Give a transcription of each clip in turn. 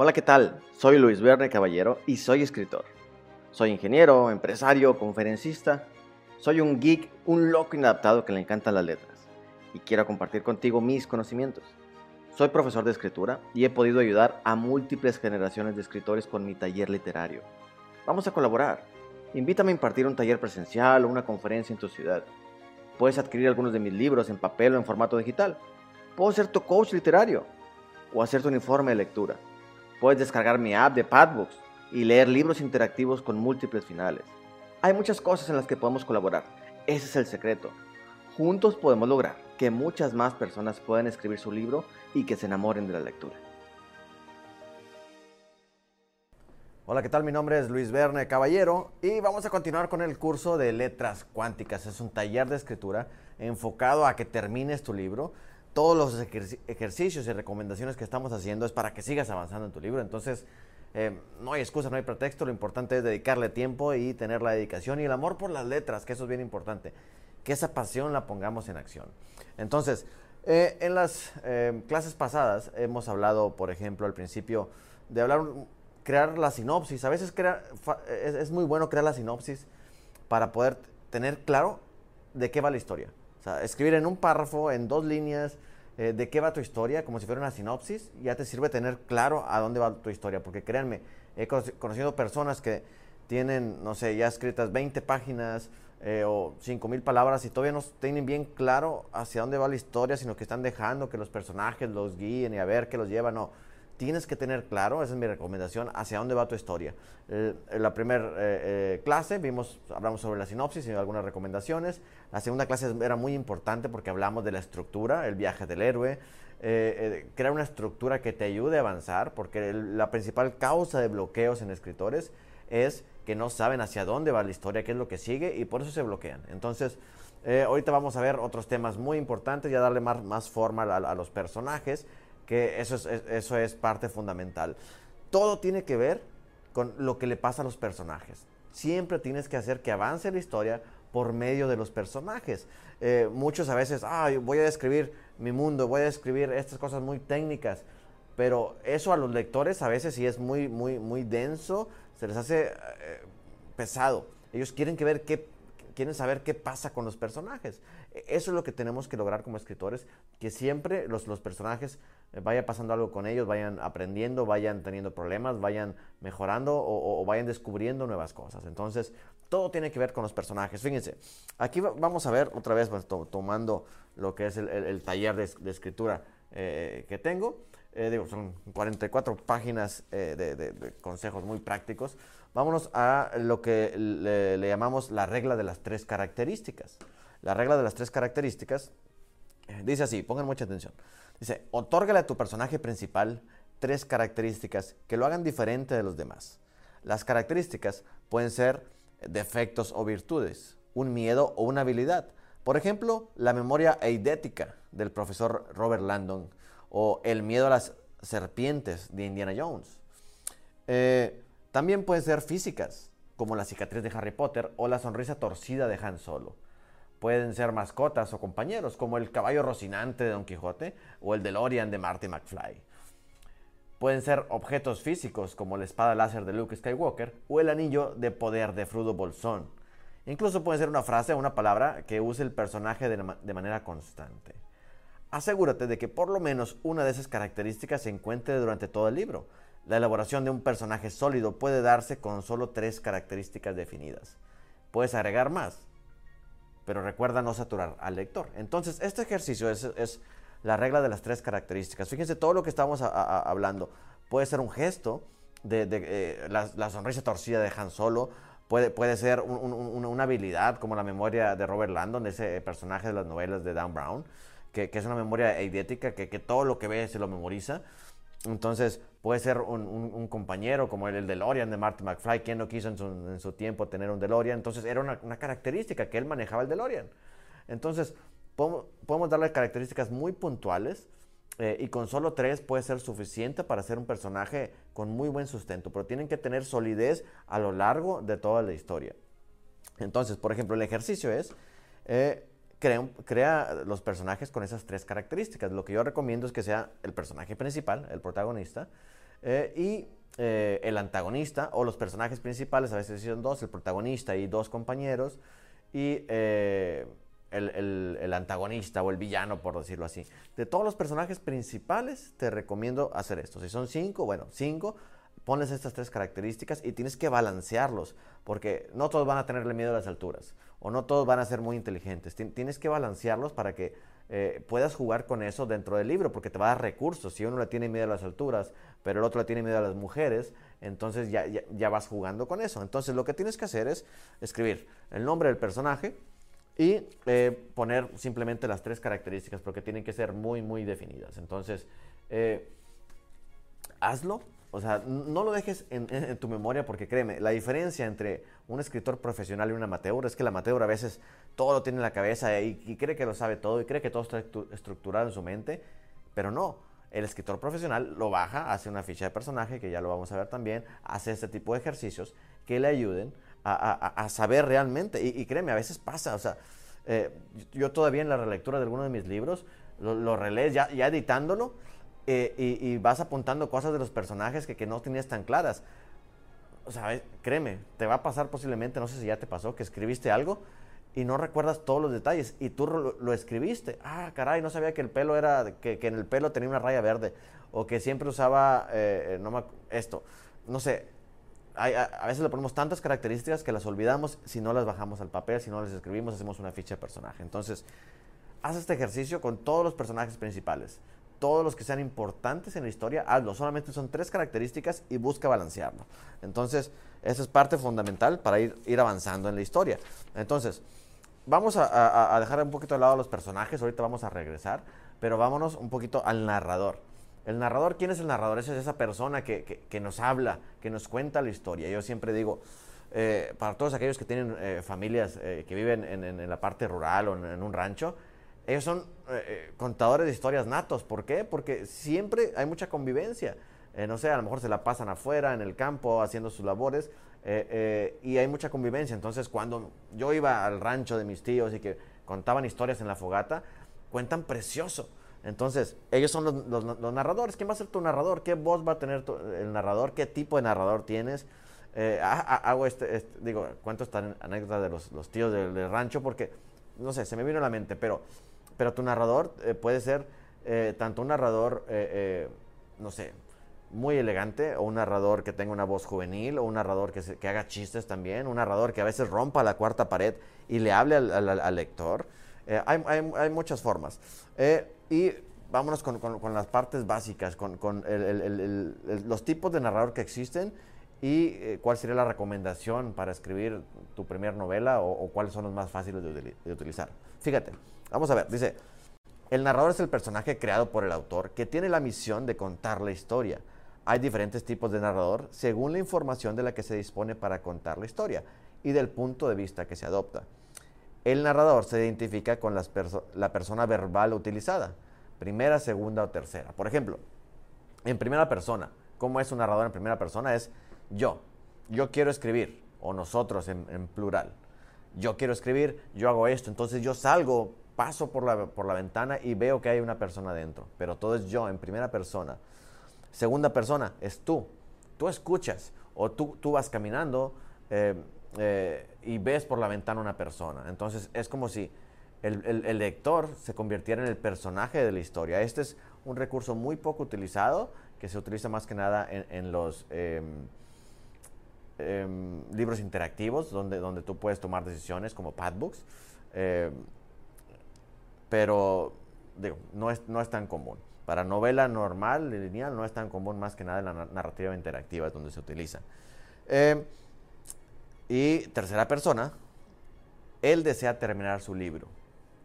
Hola, ¿qué tal? Soy Luis Verne Caballero y soy escritor. Soy ingeniero, empresario, conferencista. Soy un geek, un loco inadaptado que le encantan las letras. Y quiero compartir contigo mis conocimientos. Soy profesor de escritura y he podido ayudar a múltiples generaciones de escritores con mi taller literario. Vamos a colaborar. Invítame a impartir un taller presencial o una conferencia en tu ciudad. Puedes adquirir algunos de mis libros en papel o en formato digital. Puedo ser tu coach literario o hacer tu uniforme de lectura. Puedes descargar mi app de Padbooks y leer libros interactivos con múltiples finales. Hay muchas cosas en las que podemos colaborar. Ese es el secreto. Juntos podemos lograr que muchas más personas puedan escribir su libro y que se enamoren de la lectura. Hola, ¿qué tal? Mi nombre es Luis Verne Caballero y vamos a continuar con el curso de letras cuánticas. Es un taller de escritura enfocado a que termines tu libro. Todos los ejercicios y recomendaciones que estamos haciendo es para que sigas avanzando en tu libro. Entonces, eh, no hay excusa, no hay pretexto. Lo importante es dedicarle tiempo y tener la dedicación y el amor por las letras, que eso es bien importante. Que esa pasión la pongamos en acción. Entonces, eh, en las eh, clases pasadas hemos hablado, por ejemplo, al principio de hablar crear la sinopsis. A veces es, muy bueno crear la sinopsis para poder tener claro de qué va la historia. O sea, escribir en un párrafo, en dos líneas, eh, de qué va tu historia, como si fuera una sinopsis, ya te sirve tener claro a dónde va tu historia. Porque créanme, he conocido personas que tienen, no sé, ya escritas 20 páginas eh, o 5 mil palabras y todavía no tienen bien claro hacia dónde va la historia, sino que están dejando que los personajes los guíen y a ver qué los llevan. No tienes que tener claro, esa es mi recomendación, hacia dónde va tu historia. en la primera eh, eh, clase vimos, hablamos sobre la sinopsis y algunas recomendaciones. La segunda clase era muy importante porque hablamos de la estructura, el viaje del héroe, eh, crear una estructura que te ayude a avanzar, porque la principal causa de bloqueos en escritores es que no saben hacia dónde va la historia, qué es lo que sigue y por eso se bloquean. Entonces, ahorita vamos a ver otros temas muy importantes, ya darle más, más forma a los personajes que eso es, eso es parte fundamental. Todo tiene que ver con lo que le pasa a los personajes. Siempre tienes que hacer que avance la historia por medio de los personajes. Eh, muchos a veces, ah, voy a describir mi mundo, voy a describir estas cosas muy técnicas, pero eso a los lectores a veces sí es muy, muy, muy denso, se les hace eh, pesado. Ellos quieren que ver qué quieren saber qué pasa con los personajes. E, eso es lo que tenemos que lograr como escritores, que siempre los, los personajes eh, vaya pasando algo con ellos, vayan aprendiendo, vayan teniendo problemas, vayan mejorando o, vayan descubriendo nuevas cosas. Entonces, todo tiene que ver con los personajes. Fíjense, aquí vamos a ver otra vez, pues, tomando lo que es el, taller de, escritura eh, que tengo. Eh, son 44 páginas de, consejos muy prácticos. Vámonos a lo que le, llamamos la regla de las tres características. La regla de las tres características dice así, pongan mucha atención. Dice, otórgale a tu personaje principal tres características que lo hagan diferente de los demás. Las características pueden ser defectos o virtudes, un miedo o una habilidad. Por ejemplo, la memoria eidética del profesor Robert Landon o el miedo a las serpientes de Indiana Jones. Eh, también pueden ser físicas, como la cicatriz de Harry Potter o la sonrisa torcida de Han Solo. Pueden ser mascotas o compañeros, como el caballo rocinante de Don Quijote o el DeLorean de Marty McFly. Pueden ser objetos físicos, como la espada láser de Luke Skywalker o el anillo de poder de Frodo Bolsón. Incluso puede ser una frase o una palabra que use el personaje de, de manera constante. Asegúrate de que por lo menos una de esas características se encuentre durante todo el libro. La elaboración de un personaje sólido puede darse con solo tres características definidas. Puedes agregar más, pero recuerda no saturar al lector. Entonces, este ejercicio es, la regla de las tres características. Fíjense todo lo que estamos hablando. Puede ser un gesto de, eh, la, sonrisa torcida de Han Solo, puede, ser una habilidad como la memoria de Robert Landon, ese personaje de las novelas de Dan Brown, que, es una memoria eidética, que, que todo lo que ve se lo memoriza. Entonces, puede ser un, compañero como el, el, DeLorean de Marty McFly, quien no quiso en su, tiempo tener un DeLorean. Entonces, era una, característica que él manejaba el DeLorean. Entonces, podemos, darle características muy puntuales eh, y con solo tres puede ser suficiente para ser un personaje con muy buen sustento, pero tienen que tener solidez a lo largo de toda la historia. Entonces, por ejemplo, el ejercicio es eh, crea, los personajes con esas tres características. Lo que yo recomiendo es que sea el personaje principal, el protagonista, Eh, y eh, el antagonista o los personajes principales, a veces son dos, el protagonista y dos compañeros, y el, el, antagonista o el villano, por decirlo así. De todos los personajes principales, te recomiendo hacer esto. Si son cinco, bueno, cinco, pones estas tres características y tienes que balancearlos, porque no todos van a tenerle miedo a las alturas, o no todos van a ser muy inteligentes. Tienes que balancearlos para que eh, puedas jugar con eso dentro del libro, porque te va a dar recursos. Si uno le tiene miedo a las alturas, pero el otro le tiene miedo a las mujeres, entonces ya, ya, vas jugando con eso. Entonces lo que tienes que hacer es escribir el nombre del personaje y eh, poner simplemente las tres características, porque tienen que ser muy, muy definidas. Entonces, eh, hazlo o sea, no lo dejes en, tu memoria porque créeme, la diferencia entre un escritor profesional y un amateur es que el amateur a veces todo lo tiene en la cabeza y, cree que lo sabe todo y cree que todo está estructurado en su mente, pero no. El escritor profesional lo baja, hace una ficha de personaje, que ya lo vamos a ver también, hace este tipo de ejercicios que le ayuden a, saber realmente. Y, créeme, a veces pasa, o sea, eh, yo todavía en la relectura de alguno de mis libros lo, lo relees ya editándolo eh, y, vas apuntando cosas de los personajes que, que no tenías tan claras. O sea, créeme, te va a pasar posiblemente, no sé si ya te pasó, que escribiste algo y no recuerdas todos los detalles y tú lo, escribiste. Ah, caray, no sabía que el pelo era, que, que, en el pelo tenía una raya verde o que siempre usaba eh, no esto. No sé, a, veces le ponemos tantas características que las olvidamos si no las bajamos al papel, si no las escribimos, hacemos una ficha de personaje. Entonces, haz este ejercicio con todos los personajes principales todos los que sean importantes en la historia, hazlo. Solamente son tres características y busca balancearlo. Entonces, esa es parte fundamental para ir, ir avanzando en la historia. Entonces, vamos a, dejar un poquito de lado los personajes, ahorita vamos a regresar, pero vámonos un poquito al narrador. El narrador, ¿quién es el narrador? Esa es esa persona que, nos habla, que nos cuenta la historia. Yo siempre digo, eh, para todos aquellos que tienen eh, familias eh, que viven en, la parte rural o en un rancho, ellos son eh, eh, contadores de historias natos. ¿Por qué? Porque siempre hay mucha convivencia. Eh, no sé, a lo mejor se la pasan afuera, en el campo, haciendo sus labores, y hay mucha convivencia. Entonces, cuando yo iba al rancho de mis tíos y que contaban historias en la fogata, cuentan precioso. Entonces, ellos son los, narradores. ¿Quién va a ser tu narrador? ¿Qué voz va a tener el narrador? ¿Qué tipo de narrador tienes? hago este, este, digo, cuento esta anécdota de los, tíos del, del rancho porque, no sé, se me vino a la mente, pero pero tu narrador eh, puede ser eh, tanto un narrador, eh, no sé, muy elegante, o un narrador que tenga una voz juvenil, o un narrador que, haga chistes también, un narrador que a veces rompa la cuarta pared y le hable al, lector. Hay, muchas formas. y vámonos con, las partes básicas, con, los tipos de narrador que existen y cuál sería la recomendación para escribir tu primera novela o, cuáles son los más fáciles de utilizar. Fíjate. Vamos a ver, dice, el narrador es el personaje creado por el autor que tiene la misión de contar la historia. Hay diferentes tipos de narrador según la información de la que se dispone para contar la historia y del punto de vista que se adopta. El narrador se identifica con la persona verbal utilizada, primera, segunda o tercera. Por ejemplo, en primera persona, ¿cómo es un narrador en primera persona? Es yo, yo quiero escribir, o nosotros en plural. Yo quiero escribir, yo hago esto, entonces yo salgo paso por la, por la ventana y veo que hay una persona dentro, pero todo es yo en primera persona. Segunda persona es tú. Tú escuchas o tú, tú vas caminando eh, eh, y ves por la ventana una persona. Entonces es como si el, lector se convirtiera en el personaje de la historia. Este es un recurso muy poco utilizado que se utiliza más que nada en, los em, em, libros interactivos donde, donde tú puedes tomar decisiones como Padbooks. Pero no es, no es tan común. Para novela normal, lineal, no es tan común más que nada en la narrativa interactiva es donde se utiliza. Eh, y tercera persona, él desea terminar su libro.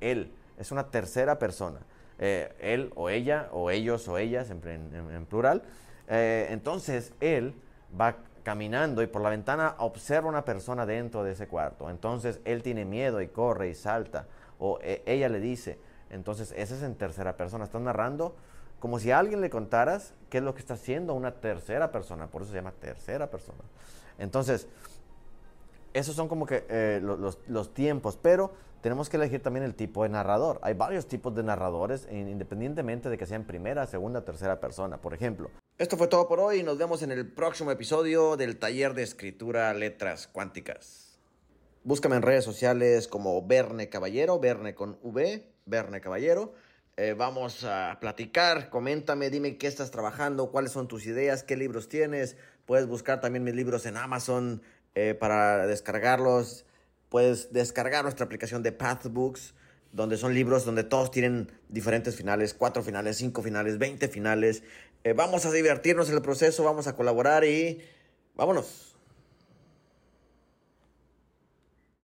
Él es una tercera persona. Eh, él o ella, o ellos o ellas, en, plural. Eh, entonces él va caminando y por la ventana observa una persona dentro de ese cuarto. Entonces él tiene miedo y corre y salta o e, ella le dice. Entonces, ese es en tercera persona. Estás narrando como si a alguien le contaras qué es lo que está haciendo una tercera persona. Por eso se llama tercera persona. Entonces, esos son como que eh, los, tiempos, pero tenemos que elegir también el tipo de narrador. Hay varios tipos de narradores, independientemente de que sean primera, segunda, tercera persona. Por ejemplo, Esto fue todo por hoy. Nos vemos en el próximo episodio del taller de escritura Letras Cuánticas. Búscame en redes sociales como Verne Caballero, Verne con V, Verne Caballero. Eh, vamos a platicar, coméntame, dime qué estás trabajando, cuáles son tus ideas, qué libros tienes. Puedes buscar también mis libros en Amazon eh, para descargarlos. Puedes descargar nuestra aplicación de Pathbooks, donde son libros donde todos tienen diferentes finales, cuatro finales, cinco finales, veinte finales. Eh, vamos a divertirnos en el proceso, vamos a colaborar y vámonos.